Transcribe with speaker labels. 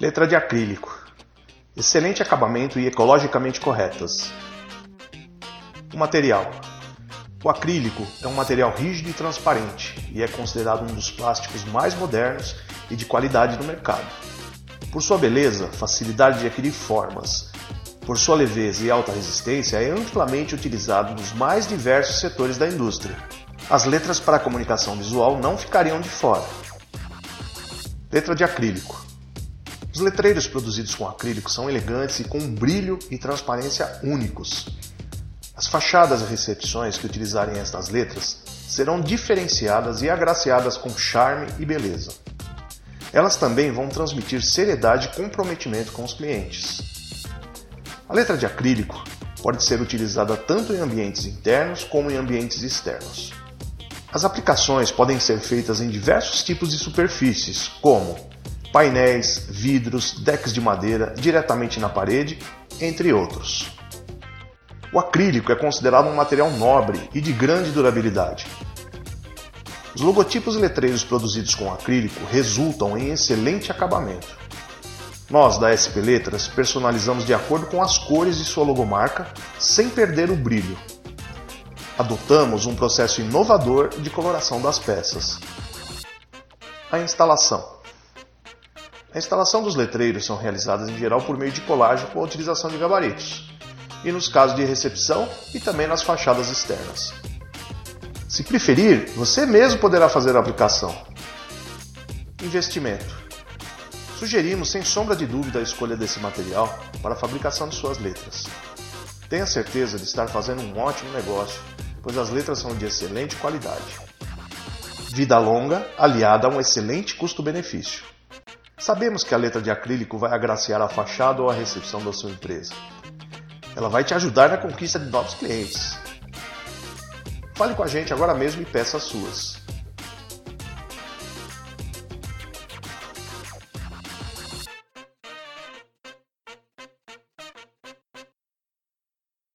Speaker 1: Letra de acrílico. Excelente acabamento e ecologicamente corretas. O material. O acrílico é um material rígido e transparente e é considerado um dos plásticos mais modernos e de qualidade no mercado. Por sua beleza, facilidade de adquirir formas, por sua leveza e alta resistência, é amplamente utilizado nos mais diversos setores da indústria. As letras para comunicação visual não ficariam de fora. Letra de acrílico. Os letreiros produzidos com acrílico são elegantes e com um brilho e transparência únicos. As fachadas e recepções que utilizarem estas letras serão diferenciadas e agraciadas com charme e beleza. Elas também vão transmitir seriedade e comprometimento com os clientes. A letra de acrílico pode ser utilizada tanto em ambientes internos como em ambientes externos. As aplicações podem ser feitas em diversos tipos de superfícies, como painéis, vidros, decks de madeira diretamente na parede, entre outros. O acrílico é considerado um material nobre e de grande durabilidade. Os logotipos e letreiros produzidos com acrílico resultam em excelente acabamento. Nós, da SP Letras, personalizamos de acordo com as cores de sua logomarca, sem perder o brilho. Adotamos um processo inovador de coloração das peças. A instalação. A instalação dos letreiros são realizadas em geral por meio de colagem com a utilização de gabaritos, e nos casos de recepção e também nas fachadas externas. Se preferir, você mesmo poderá fazer a aplicação. Investimento. Sugerimos sem sombra de dúvida a escolha desse material para a fabricação de suas letras. Tenha certeza de estar fazendo um ótimo negócio, pois as letras são de excelente qualidade. Vida longa aliada a um excelente custo-benefício. Sabemos que a letra de acrílico vai agraciar a fachada ou a recepção da sua empresa. Ela vai te ajudar na conquista de novos clientes. Fale com a gente agora mesmo e peça as suas.